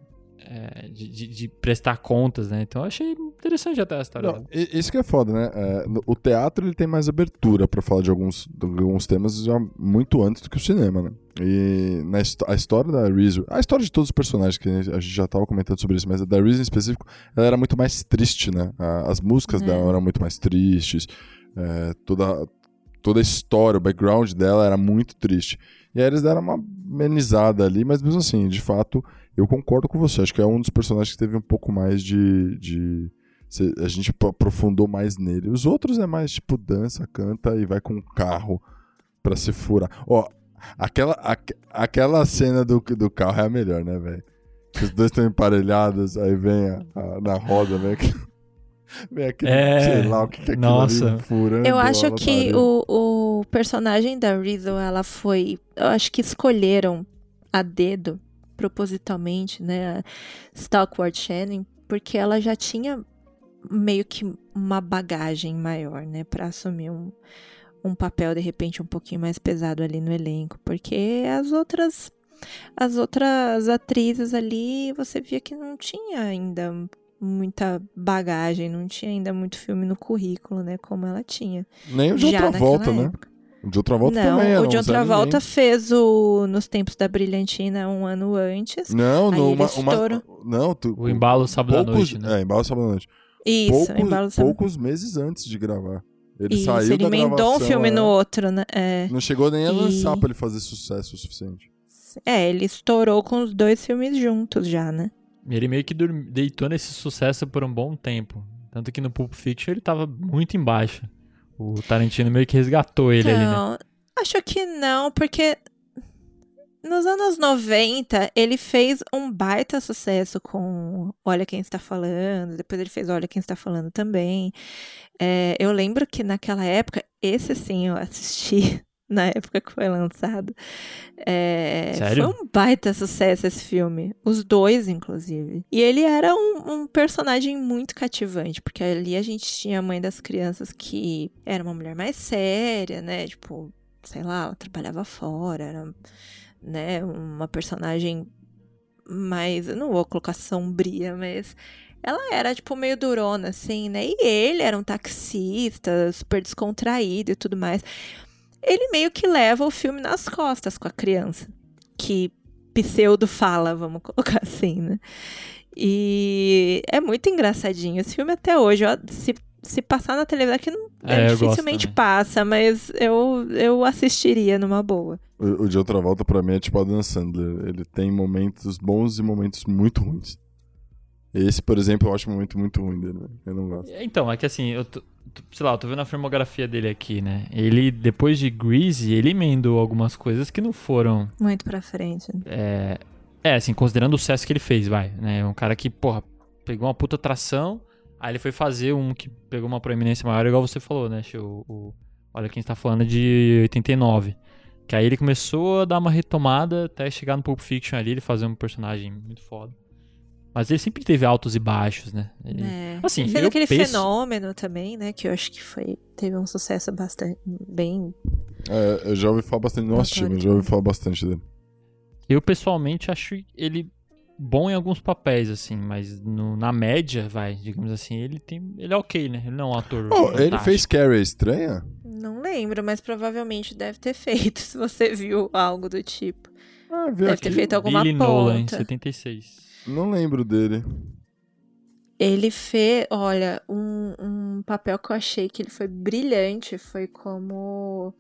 Speaker 1: é, de, de- de prestar contas, né? Então eu achei interessante até a história
Speaker 2: Não, isso que é foda, né? É, no- o teatro ele tem mais abertura pra falar de alguns, de alguns temas já muito antes do que o cinema, né? E na a história da Rizzo, a história de todos os personagens, que a gente já tava comentando sobre isso, mas a da Rizzo em específico, ela era muito mais triste, né? A- As músicas
Speaker 3: É.
Speaker 2: dela eram muito mais tristes, é, toda, toda a história, o background dela era muito triste. E aí eles deram uma amenizada ali, mas mesmo assim, de fato, eu concordo com você. Acho que é um dos personagens que teve um pouco mais de. de a gente pro- aprofundou mais nele. Os outros é mais tipo dança, canta e vai com um carro pra se furar. Ó, aquela, aque- aquela cena do, do carro é a melhor, né, velho? Os dois estão emparelhados, aí vem a- a- na roda, vem vem aquele
Speaker 1: É,
Speaker 2: sei lá o que, que é aquilo
Speaker 1: nossa.
Speaker 2: ali furando.
Speaker 3: Eu acho que o, o personagem da Rizzo, ela foi. Eu acho que escolheram a dedo, propositalmente, né? A Stalkwart Shannon, porque ela já tinha meio que uma bagagem maior, né, para assumir um, um papel de repente um pouquinho mais pesado ali no elenco, porque as outras as outras atrizes ali, você via que não tinha ainda muita bagagem, não tinha ainda muito filme no currículo, né, como ela tinha.
Speaker 2: Nem o de outra volta, né? O de outra volta
Speaker 3: não,
Speaker 2: também era
Speaker 3: o de outra volta
Speaker 2: Ninguém.
Speaker 3: fez o nos tempos da brilhantina um ano antes.
Speaker 2: Não, no, uma, uma, não, tu,
Speaker 1: O embalo sábado à
Speaker 2: poucos,
Speaker 1: noite, né?
Speaker 2: É, embalo sábado à noite.
Speaker 3: Isso,
Speaker 2: poucos,
Speaker 3: embalo sábado.
Speaker 2: poucos meses antes de gravar. Ele
Speaker 3: Isso,
Speaker 2: saiu
Speaker 3: ele
Speaker 2: da
Speaker 3: emendou um filme
Speaker 2: é.
Speaker 3: no outro, né? É.
Speaker 2: Não chegou nem a
Speaker 3: E-
Speaker 2: lançar pra ele fazer sucesso o suficiente.
Speaker 3: É, ele estourou com os dois filmes juntos já, né?
Speaker 1: Ele meio que deitou nesse sucesso por um bom tempo. Tanto que no Pulp Fiction ele tava muito embaixo. O Tarantino meio que resgatou ele ali, né?
Speaker 3: Então, acho que não, porque nos anos 90 ele fez um baita sucesso com Olha Quem Está Falando, depois ele fez Olha Quem Está Falando também. É, eu lembro que naquela época, esse sim eu assisti na época que foi lançado. É,
Speaker 1: Sério?
Speaker 3: Foi um baita sucesso esse filme. Os dois, inclusive. E ele era um, um personagem muito cativante, porque ali a gente tinha a mãe das crianças que era uma mulher mais séria, né? Tipo, sei lá, ela trabalhava fora, era né, uma personagem mais, eu não vou colocar sombria, mas ela era tipo meio durona assim, né? E ele era um taxista, super descontraído e tudo mais. Ele meio que leva o filme nas costas com a criança, que pseudo fala, vamos colocar assim, né? E é muito engraçadinho esse filme até hoje. ó, se, se passar na televisão, que não,
Speaker 1: É,
Speaker 3: dificilmente passa, mas eu, eu assistiria numa boa.
Speaker 2: O, o de outra volta pra mim é tipo Adam Sandler. Ele tem momentos bons e momentos muito ruins. Esse, por exemplo, eu acho um momento muito ruim dele. né? Eu não gosto.
Speaker 1: Então, é que assim, eu sei lá, eu tô vendo a filmografia dele aqui, né? Ele, depois de Greasy, ele emendou algumas coisas que não foram.
Speaker 3: Muito pra frente.
Speaker 1: É, é, assim, considerando o sucesso que ele fez, vai, né? Um cara que, porra, pegou uma puta atração, aí ele foi fazer um que pegou uma proeminência maior, igual você falou, né, Chiu? O, olha quem está falando de 89. Que aí ele começou a dar uma retomada até chegar no Pulp Fiction ali, ele fazer um personagem muito foda. Mas ele sempre teve altos e baixos, né? Ele-
Speaker 3: É.
Speaker 1: Assim,
Speaker 3: Ele fez
Speaker 1: eu
Speaker 3: aquele
Speaker 1: penso-
Speaker 3: fenômeno também, né? Que eu acho que foi teve um sucesso bastante bem.
Speaker 2: É, eu já ouvi falar bastante, não assisti, mas já ouvi falar bastante dele.
Speaker 1: Eu pessoalmente acho ele bom em alguns papéis, assim, mas no- na média, vai, digamos assim, ele tem. Ele é ok, né? Ele não é um ator.
Speaker 2: Oh, ele fez Carrie a Estranha?
Speaker 3: Não lembro, mas provavelmente deve ter feito, se você viu algo do tipo.
Speaker 2: Ah, viu
Speaker 3: Deve
Speaker 2: aqui.
Speaker 3: ter feito alguma
Speaker 1: Billy Nolan,
Speaker 3: ponta.
Speaker 1: 76.
Speaker 2: Não lembro dele.
Speaker 3: Ele fez, olha, um, um papel que eu achei que ele foi brilhante foi como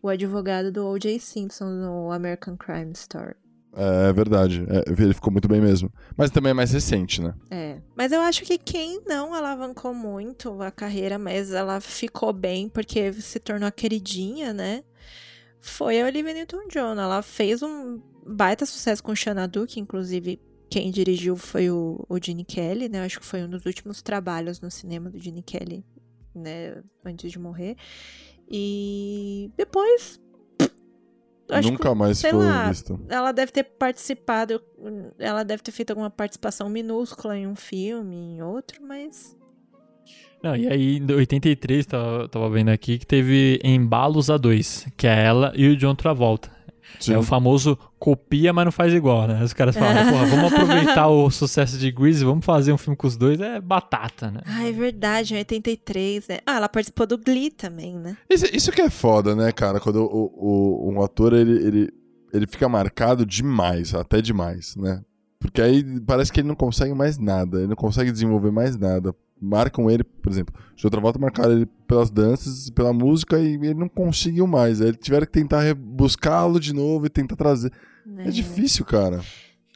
Speaker 3: o advogado do O.J. Simpson no American Crime Story.
Speaker 2: É, é verdade. É, ele ficou muito bem mesmo. Mas também é mais recente, né?
Speaker 3: É. Mas eu acho que quem não alavancou muito a carreira, mas ela ficou bem porque se tornou a queridinha, né? Foi a Olivia Newton-John. Ela fez um baita sucesso com o Xanadu, que inclusive quem dirigiu foi o, o Gene Kelly, né? Eu acho que foi um dos últimos trabalhos no cinema do Gene Kelly, né? Antes de morrer. E depois. acho que
Speaker 2: Nunca mais
Speaker 3: sei
Speaker 2: foi
Speaker 3: lá,
Speaker 2: visto.
Speaker 3: ela deve ter participado, ela deve ter feito alguma participação minúscula em um filme, em outro, mas.
Speaker 1: Não, e aí em 83, tava, tava vendo aqui, que teve Embalos A2, que é ela e o John Travolta.
Speaker 2: Sim.
Speaker 1: É o famoso copia, mas não faz igual, né? Os caras falam, porra, vamos aproveitar o sucesso de Grease, vamos fazer um filme com os dois, é batata, né?
Speaker 3: Ah, é verdade, em 83, né? Ah, ela participou do Glee também, né?
Speaker 2: Isso, isso que é foda, né, cara? Quando o, o- um ator, ele, ele, ele fica marcado demais, até demais, né? Porque aí parece que ele não consegue mais nada, ele não consegue desenvolver mais nada. Marcam ele, por exemplo, de outra volta marcaram ele pelas danças, pela música e ele não conseguiu mais. Aí tiveram que tentar buscá-lo de novo e tentar trazer. É difícil, cara.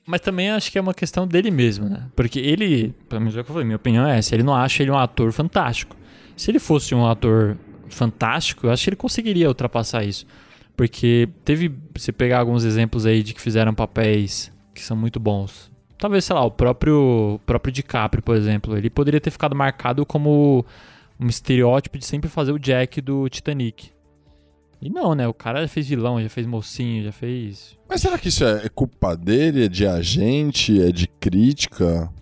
Speaker 1: Mas também acho que é uma questão dele mesmo, né? Porque ele, pelo menos é o que eu falei, minha opinião é essa, ele não acha ele um ator fantástico. Se ele fosse um ator fantástico, eu acho que ele conseguiria ultrapassar isso. Porque teve, se pegar alguns exemplos aí de que fizeram papéis que são muito bons. Talvez, sei lá, o próprio, o próprio DiCaprio, por exemplo, ele poderia ter ficado marcado como um estereótipo de sempre fazer o Jack do Titanic. E não, né? O cara já fez vilão, já fez mocinho, já fez
Speaker 2: Mas será que isso é, é culpa dele? É de agente? É de crítica?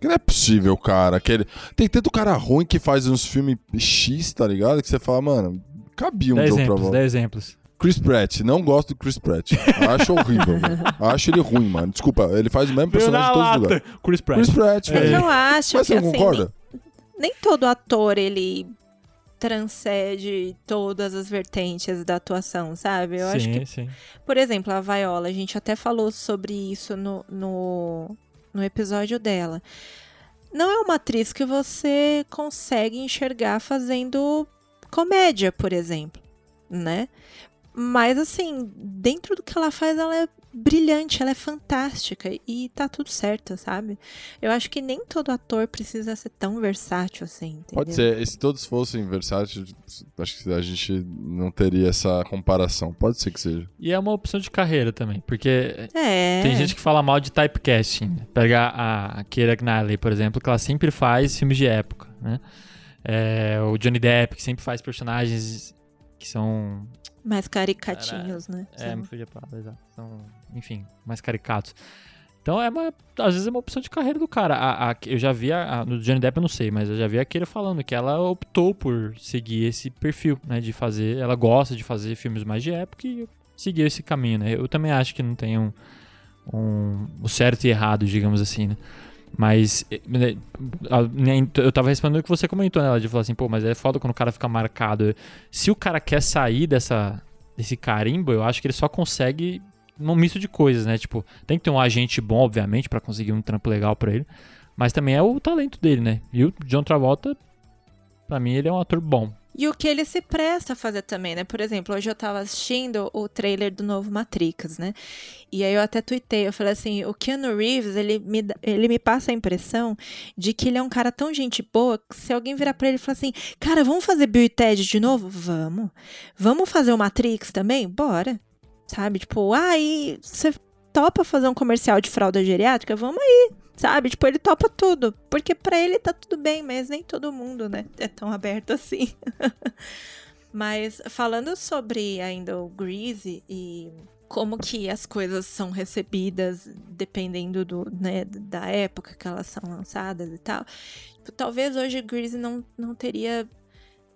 Speaker 2: Que não é possível, cara. Que ele... Tem tanto cara ruim que faz uns filmes X, tá ligado? Que você fala, mano, cabia um
Speaker 1: Dá
Speaker 2: John
Speaker 1: exemplos,
Speaker 2: Travolta.
Speaker 1: dá exemplos.
Speaker 2: Chris Pratt, não gosto do Chris Pratt. Acho horrível. Acho ele ruim, mano. Desculpa, ele faz o mesmo personagem em todos os lugares.
Speaker 1: Chris Pratt.
Speaker 2: Chris Pratt,
Speaker 3: Mas
Speaker 2: velho.
Speaker 3: eu acho
Speaker 2: Mas
Speaker 3: que
Speaker 2: você não
Speaker 3: assim,
Speaker 2: concorda?
Speaker 3: nem, nem todo ator ele transcende todas as vertentes da atuação, sabe? Eu
Speaker 1: sim,
Speaker 3: acho que,
Speaker 1: sim.
Speaker 3: por exemplo, a Viola, a gente até falou sobre isso no, no, no episódio dela. Não é uma atriz que você consegue enxergar fazendo comédia, por exemplo, né? Mas assim, dentro do que ela faz, ela é brilhante, ela é fantástica e tá tudo certo, sabe? Eu acho que nem todo ator precisa ser tão versátil assim, entendeu?
Speaker 2: Pode ser. E se todos fossem versáteis, acho que a gente não teria essa comparação. Pode ser que seja.
Speaker 1: E é uma opção de carreira também, porque
Speaker 3: É.
Speaker 1: tem gente que fala mal de typecasting. Pega a a Keira Knightley, por exemplo, que ela sempre faz filmes de época, né? É, o Johnny Depp, que sempre faz personagens que são
Speaker 3: mais caricatinhos, né?
Speaker 1: É,
Speaker 3: São-
Speaker 1: me fugi a palavra, exato. São, enfim, mais caricatos. Então é uma. Às vezes é uma opção de carreira do cara. A, a- eu já vi a- no Johnny Depp eu não sei, mas eu já vi a Keira falando que ela optou por seguir esse perfil, né? De fazer. Ela gosta de fazer filmes mais de época e seguiu esse caminho, né? Eu também acho que não tem um. um o certo e errado, digamos assim, né? Mas eh, né, a- nem- eu tava respondendo o que você comentou, né? De falar assim, pô, mas é foda quando o cara fica marcado. Se o cara quer sair dessa, desse carimbo, eu acho que ele só consegue num misto de coisas, né? Tipo, tem que ter um agente bom, obviamente, pra conseguir um trampo legal pra ele. Mas também é o talento dele, né? E o John Travolta, pra mim, ele é um ator bom.
Speaker 3: E o que ele se presta a fazer também, né? Por exemplo, hoje eu tava assistindo o trailer do novo Matrix, né? E aí eu até tuitei, eu falei assim, o Keanu Reeves, ele me, ele me passa a impressão de que ele é um cara tão gente boa que se alguém virar pra ele e falar assim, cara, vamos fazer Bill e Ted de novo? Vamos. Vamos fazer o Matrix também? Bora. Sabe? Tipo, ah, e você topa fazer um comercial de fralda geriátrica? Vamos aí. Sabe? Tipo, ele topa tudo. Porque pra ele tá tudo bem, mas nem todo mundo, né? É tão aberto assim. mas falando sobre ainda o Greasy e como que as coisas são recebidas dependendo do, né, da época que elas são lançadas e tal. Talvez hoje Greasy não, não teria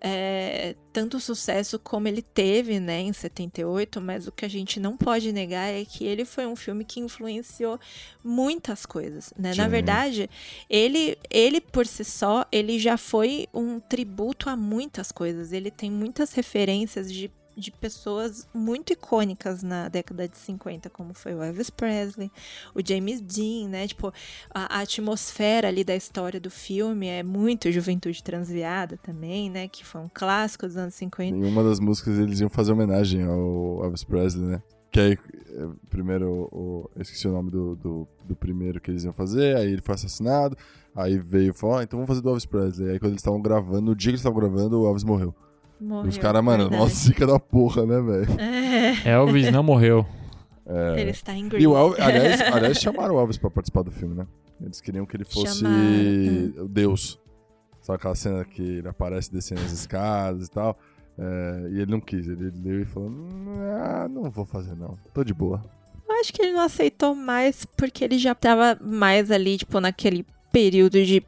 Speaker 3: é, tanto sucesso como ele teve, né, em 78, mas o que a gente não pode negar é que ele foi um filme que influenciou muitas coisas, né? Na verdade, ele, ele por si só, ele já foi um tributo a muitas coisas. Ele tem muitas referências de de pessoas muito icônicas na década de 50, como foi o Elvis Presley, o James Dean, né? Tipo, a, a atmosfera ali da história do filme é muito Juventude Transviada também, né? Que foi um clássico dos anos 50.
Speaker 2: Em uma das músicas eles iam fazer homenagem ao Elvis Presley, né? Que aí, eh, primeiro, o, eu esqueci o nome do, do, do primeiro que eles iam fazer, aí ele foi assassinado, aí veio e falou, ah, então vamos fazer do Elvis Presley. Aí quando eles estavam gravando, no dia que eles estavam gravando, o Elvis morreu.
Speaker 3: Morreu,
Speaker 2: e os caras, mano,
Speaker 3: verdade.
Speaker 2: nossa, zica da porra, né, velho?
Speaker 3: É,
Speaker 1: Elvis não morreu.
Speaker 2: É.
Speaker 3: ele está em
Speaker 2: E
Speaker 3: Grease.
Speaker 2: o Elvis, aliás, aliás, chamaram o Elvis pra participar do filme, né? Eles queriam que ele fosse
Speaker 3: Chamaram,
Speaker 2: o Deus. Sabe aquela cena que ele aparece descendo as escadas e tal? É, e ele não quis, ele leu e falou: ah, não vou fazer não, tô de boa.
Speaker 3: Eu acho que ele não aceitou mais porque ele já tava mais ali, tipo, naquele período de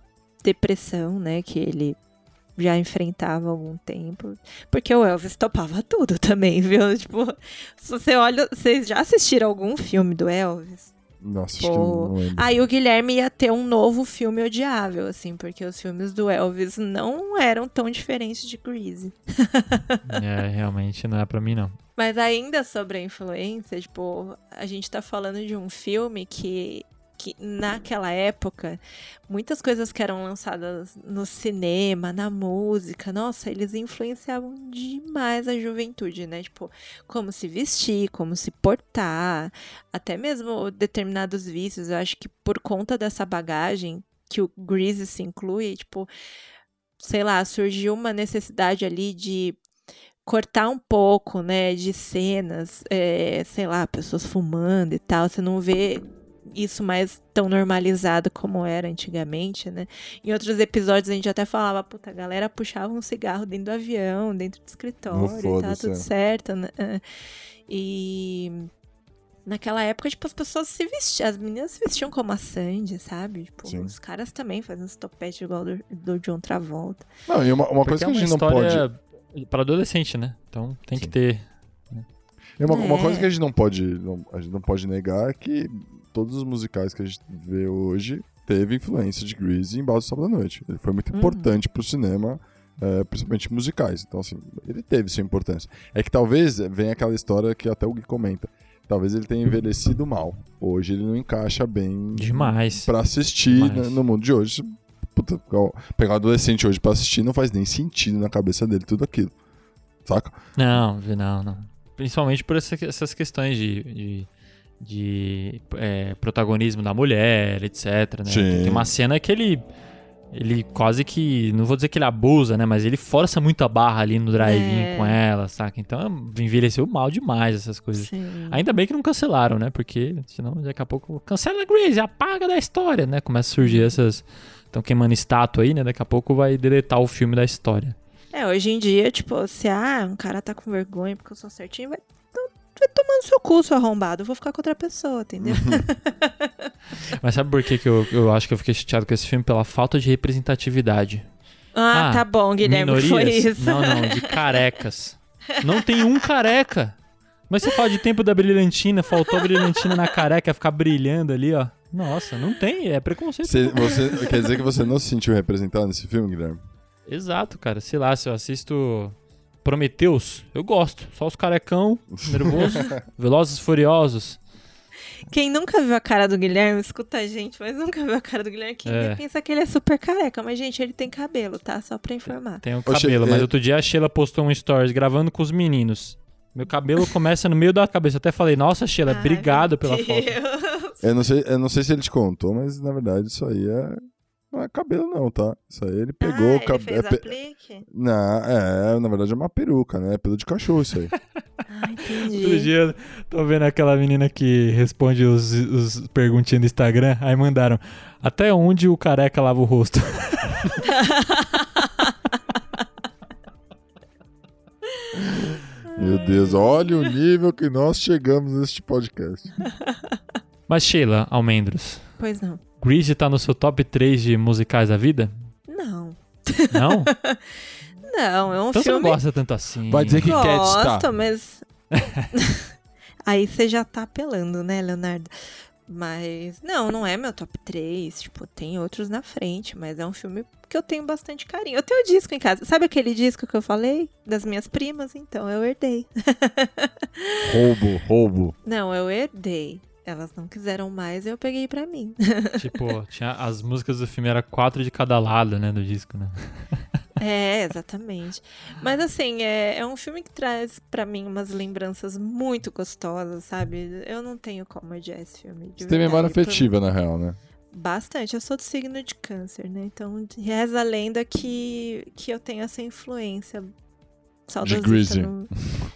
Speaker 3: depressão, né? Que ele já enfrentava há algum tempo. Porque o Elvis topava tudo também, viu? Tipo, se você olha. Vocês já assistiram algum filme do Elvis?
Speaker 2: Nossa, acho que
Speaker 3: Pô.
Speaker 2: não lembro.
Speaker 3: Aí o Guilherme ia ter um novo filme odiável, assim, porque os filmes do Elvis não eram tão diferentes de Greasy.
Speaker 1: É, realmente não é pra mim, não.
Speaker 3: Mas ainda sobre a influência, tipo, a gente tá falando de um filme que, que naquela época, muitas coisas que eram lançadas no cinema, na música, nossa, eles influenciavam demais a juventude, né? Tipo, como se vestir, como se portar, até mesmo determinados vícios. Eu acho que por conta dessa bagagem que o Grease se inclui, tipo, sei lá, surgiu uma necessidade ali de cortar um pouco, né, de cenas, é, sei lá, pessoas fumando e tal, você não vê isso mais tão normalizado como era antigamente, né? Em outros episódios a gente até falava, puta, a galera puxava um cigarro dentro do avião, dentro do escritório, e tá tudo
Speaker 2: é.
Speaker 3: certo, né? É. E Naquela época, tipo, as pessoas se vestiam, as meninas se vestiam como a Sandy, sabe? Tipo,
Speaker 2: Sim.
Speaker 3: os caras também fazem uns topetes igual do, do John Travolta.
Speaker 2: Não, e uma, uma coisa
Speaker 1: é
Speaker 2: que a
Speaker 1: uma
Speaker 2: gente não pode.
Speaker 1: para adolescente, né? Então tem que
Speaker 2: Sim.
Speaker 1: ter.
Speaker 2: E uma, uma
Speaker 3: É.
Speaker 2: coisa que a gente não pode, não- a gente não pode negar é que todos os musicais que a gente vê hoje teve influência de Grease em Baldo Sábado à Noite. Ele foi muito
Speaker 3: Uhum.
Speaker 2: importante pro cinema, é, principalmente musicais. Então, assim, ele teve sua importância. É que talvez venha aquela história que até o Gui comenta. Talvez ele tenha envelhecido mal. Hoje ele não encaixa bem
Speaker 1: Demais.
Speaker 2: pra assistir
Speaker 1: Demais.
Speaker 2: né, no mundo de hoje. Puta, pegar um adolescente hoje pra assistir não faz nem sentido na cabeça dele tudo aquilo. Saca?
Speaker 1: Não, não, não. Principalmente por essa- essas questões de, de, de, é, protagonismo da mulher, etc. Né? Tem uma cena que ele. Ele quase que. Não vou dizer que ele abusa, né? Mas ele força muito a barra ali no drive-in
Speaker 3: É.
Speaker 1: com ela, saca? Então envelheceu mal demais essas coisas.
Speaker 3: Sim.
Speaker 1: Ainda bem que não cancelaram, né? Porque senão daqui a pouco cancela a Grace, apaga da história, né? Começa a surgir essas. Estão queimando estátua aí, né? Daqui a pouco vai deletar o filme da história.
Speaker 3: É, hoje em dia, tipo, se ah, um cara tá com vergonha porque eu sou certinho, vai, vai tomar no seu cu, seu arrombado. Eu vou ficar com outra pessoa, entendeu?
Speaker 1: Mas sabe por que, que eu, eu acho que eu fiquei chateado com esse filme? Pela falta de representatividade.
Speaker 3: ah,
Speaker 1: Ah,
Speaker 3: tá bom, Guilherme,
Speaker 1: Minorias?
Speaker 3: foi isso.
Speaker 1: Não, não, de carecas. Não tem um careca. Mas você fala de tempo da brilhantina, faltou a brilhantina na careca, ficar brilhando ali, ó. Nossa, não tem, é preconceito.
Speaker 2: Você, você- quer dizer que você não se sentiu representado nesse filme, Guilherme?
Speaker 1: Exato, cara. Sei lá, se eu assisto Prometeus, eu gosto. Só os carecão, nervoso, velozes e furiosos.
Speaker 3: Quem nunca viu a cara do Guilherme, escuta a gente, mas nunca viu a cara do Guilherme, quem
Speaker 1: É.
Speaker 3: pensa que ele é super careca. Mas, gente, ele tem cabelo, tá? Só pra informar.
Speaker 1: Tem o
Speaker 2: Oxe,
Speaker 1: cabelo,
Speaker 2: é-
Speaker 1: mas outro dia a Sheila postou um stories gravando com os meninos. Meu cabelo começa no meio da cabeça. Eu até falei, nossa, Sheila,
Speaker 3: Ai,
Speaker 1: obrigado pela foto.
Speaker 3: Deus.
Speaker 2: Eu não, sei, eu não sei se ele te contou, mas na verdade isso aí é. Não é cabelo, não, tá? Isso aí ele pegou
Speaker 3: ah,
Speaker 2: o cabelo.
Speaker 3: ele fez aplique?
Speaker 2: Não, é, na verdade é uma peruca, né? É pelo de cachorro isso aí.
Speaker 3: Ah,
Speaker 1: Outro
Speaker 3: entendi.
Speaker 1: dia, tô vendo aquela menina que responde os, os perguntinhas do Instagram. Aí mandaram, até onde o careca lava o rosto?
Speaker 2: Meu Deus, olha o nível que nós chegamos neste podcast.
Speaker 1: Mas Sheila, Almendros,
Speaker 3: Pois não.
Speaker 1: Grease tá no seu top 3 de musicais da vida?
Speaker 3: Não.
Speaker 1: Não?
Speaker 3: Não, é um
Speaker 1: Então você não
Speaker 3: filme.
Speaker 1: gosta tanto assim.
Speaker 2: Vai dizer que Cats tá.
Speaker 3: Gosto, mas. Aí você já tá apelando, né, Leonardo? Mas. Não, não é meu top 3. Tipo, tem outros na frente, mas é um filme que eu tenho bastante carinho. Eu tenho disco em casa. Sabe aquele disco que eu falei? Das minhas primas? Então, eu herdei.
Speaker 2: Roubo, roubo.
Speaker 3: Não, eu herdei. Elas não quiseram mais, eu peguei pra mim.
Speaker 1: Tipo, tinha, as músicas do filme era quatro de cada lado, né, do disco, né?
Speaker 3: É, exatamente. Mas assim, é, é um filme que traz pra mim umas lembranças muito gostosas, sabe? Eu não tenho como odiar esse filme. de
Speaker 2: Você tem memória
Speaker 3: verdade. Por-
Speaker 2: afetiva, na real, né?
Speaker 3: Bastante. Eu sou do signo de câncer, né? Então reza a lenda que, que eu tenho essa influência saudosista
Speaker 2: Greasy.
Speaker 3: no...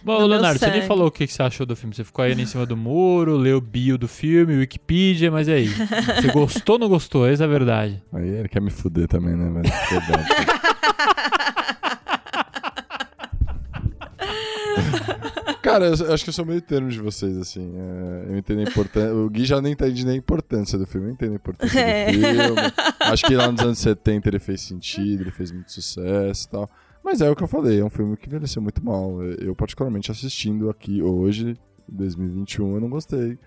Speaker 1: Bom,
Speaker 3: No
Speaker 1: Leonardo, você nem falou o que você achou do filme. Você ficou aí em cima do muro, leu o bio do filme, Wikipedia, mas e aí? Você gostou ou não gostou? Essa é a verdade.
Speaker 2: Aí ele quer me fuder também, né, velho? Verdade. Cara, eu, eu acho que eu sou meio termo de vocês, assim. é, eu entendo a importância. O Gui já nem entende nem a importância do filme. Eu entendo a importância
Speaker 3: É.
Speaker 2: do filme. Acho que lá nos anos 70 ele fez sentido, ele fez muito sucesso e tal. Mas é o que eu falei, é um filme que envelheceu muito mal. Eu, particularmente, assistindo aqui hoje, em 2021, eu não gostei.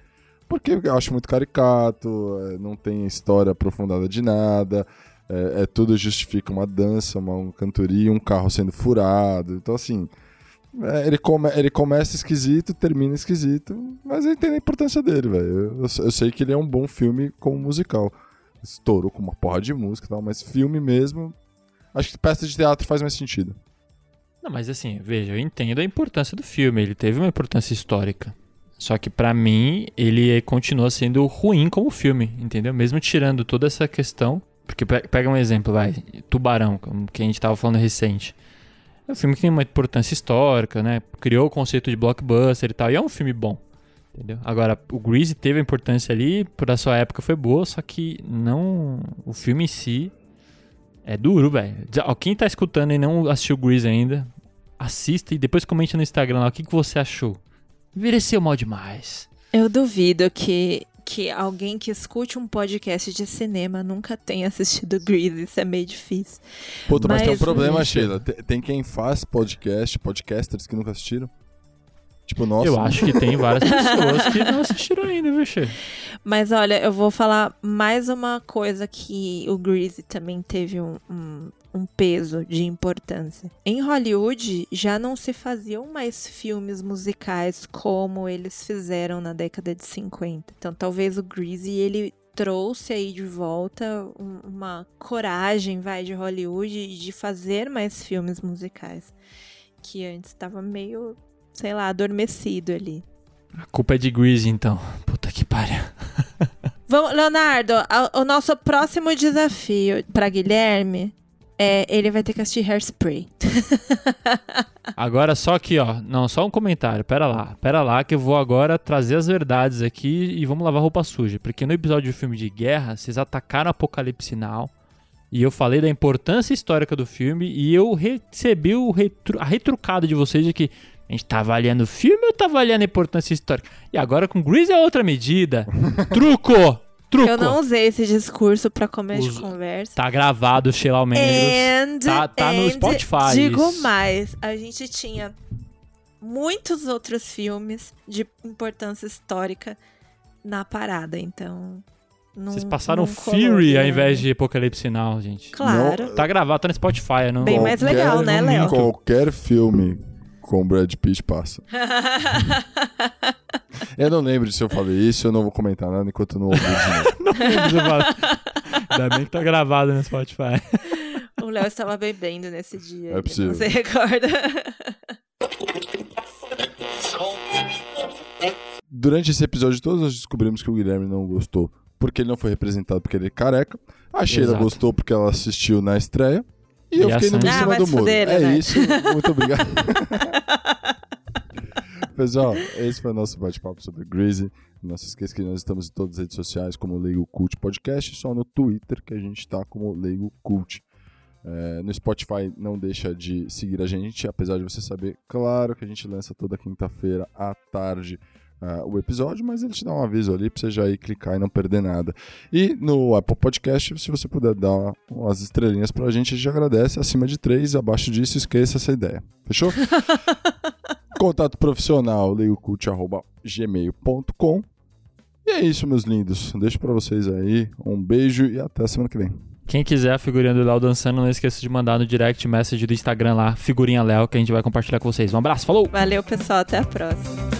Speaker 2: Porque eu acho muito caricato, é, não tem história aprofundada de nada. É, é tudo justifica uma dança, uma, uma cantoria, um carro sendo furado. Então, assim, é, ele, come, ele começa esquisito, termina esquisito, mas eu entendo a importância dele, velho. Eu, eu, eu sei que ele é um bom filme como musical. Estourou com uma porra de música e tal, mas filme mesmo, acho que peça de teatro faz mais sentido.
Speaker 1: Não, mas assim, veja, eu entendo a importância do filme. Ele teve uma importância histórica. Só que pra mim, ele continua sendo ruim como filme, entendeu? Mesmo tirando toda essa questão. Porque pe- pega um exemplo, vai. Tubarão, que a gente tava falando recente. É um filme que tem uma importância histórica, né? Criou o conceito de blockbuster e tal. E é um filme bom. Entendeu? Agora, o Grease teve a importância ali, por a sua época foi boa, só que não. O filme em si é duro, velho. Quem tá escutando e não assistiu Grease ainda, assista e depois comente no Instagram lá o que, que você achou. Envelheceu mal demais.
Speaker 3: Eu duvido que, que alguém que escute um podcast de cinema nunca tenha assistido Grease. Isso é meio difícil.
Speaker 2: Puta, mas, tem um
Speaker 3: Mas-
Speaker 2: problema, Sheila. Tem, tem quem faz podcast, podcasters que nunca assistiram. Tipo, nossa.
Speaker 1: Eu acho que tem várias pessoas que não assistiram ainda, viu, Che?
Speaker 3: Mas olha, eu vou falar mais uma coisa que o Greasy também teve um, um, um peso de importância. Em Hollywood já não se faziam mais filmes musicais como eles fizeram na década de 50. Então talvez o Greasy ele trouxe aí de volta um- uma coragem, vai, de Hollywood de fazer mais filmes musicais. Que antes estava meio, sei lá, adormecido ali.
Speaker 1: A culpa é de Greasy, então. Puta que pariu.
Speaker 3: Vamos, Leonardo, o nosso próximo desafio para Guilherme é ele vai ter que assistir Hairspray.
Speaker 1: Agora só aqui, ó. Não, só um comentário. Pera lá. Pera lá que eu vou agora trazer as verdades aqui e vamos lavar roupa suja. Porque no episódio do filme de guerra, vocês atacaram o Apocalipse Now. E eu falei da importância histórica do filme e eu recebi o retru- a retrucada de vocês de que a gente tá avaliando o filme ou tá avaliando a importância histórica? E agora com Grease é outra medida. Truco! Truco!
Speaker 3: Eu não usei esse discurso para começo
Speaker 1: Usa-
Speaker 3: de conversa.
Speaker 1: Tá gravado, Sheila Mendes.
Speaker 3: And,
Speaker 1: Tá- tá no
Speaker 3: and
Speaker 1: Spotify
Speaker 3: Digo
Speaker 1: isso.
Speaker 3: mais, a gente tinha muitos outros filmes de importância histórica na parada, então. Não,
Speaker 1: Vocês passaram
Speaker 3: não
Speaker 1: Fury ao invés de Apocalipse Now, gente.
Speaker 3: Claro.
Speaker 1: Tá gravado, tá no Spotify, não.
Speaker 3: Bem mais
Speaker 2: Qualquer-
Speaker 3: legal, né, Léo?
Speaker 2: Qualquer filme com Brad Pitt passa. Eu não lembro se eu falei isso, eu não vou comentar nada enquanto eu não ouvir de novo.
Speaker 1: Não lembro você falar. Ainda bem que tá gravado no Spotify.
Speaker 3: O Léo estava bebendo nesse dia.
Speaker 2: É
Speaker 3: ele
Speaker 2: possível.
Speaker 3: Se recorda.
Speaker 2: Durante esse episódio todos nós descobrimos que o Guilherme não gostou porque ele não foi representado porque ele é careca. A Sheila
Speaker 1: Exato.
Speaker 2: gostou porque ela assistiu na estreia. E,
Speaker 1: E
Speaker 2: eu fiquei no em
Speaker 3: Ah,
Speaker 2: do muro.
Speaker 3: fuder,
Speaker 2: é
Speaker 3: né?
Speaker 2: isso, muito obrigado. Pessoal, esse foi o nosso bate-papo sobre Greasy. Não se esqueça que nós estamos em todas as redes sociais como Leigo Cult Podcast, só no Twitter que a gente está como Leigo Cult. É, no Spotify não deixa de seguir a gente, apesar de você saber, claro que a gente lança toda quinta-feira à tarde ah, o episódio, mas ele te dá um aviso ali pra você já ir clicar e não perder nada. E no Apple Podcast, se você puder dar umas estrelinhas pra gente, a gente agradece. Acima de três, abaixo disso, esqueça essa ideia. Fechou? Contato profissional, leiocult.gmail.com E é isso, meus lindos. Deixo pra vocês aí. Um beijo e até semana que vem.
Speaker 1: Quem quiser a figurinha do Léo dançando, não esqueça de mandar no direct message do Instagram lá, figurinha Léo, que a gente vai compartilhar com vocês. Um abraço, falou!
Speaker 3: Valeu, pessoal. Até a próxima.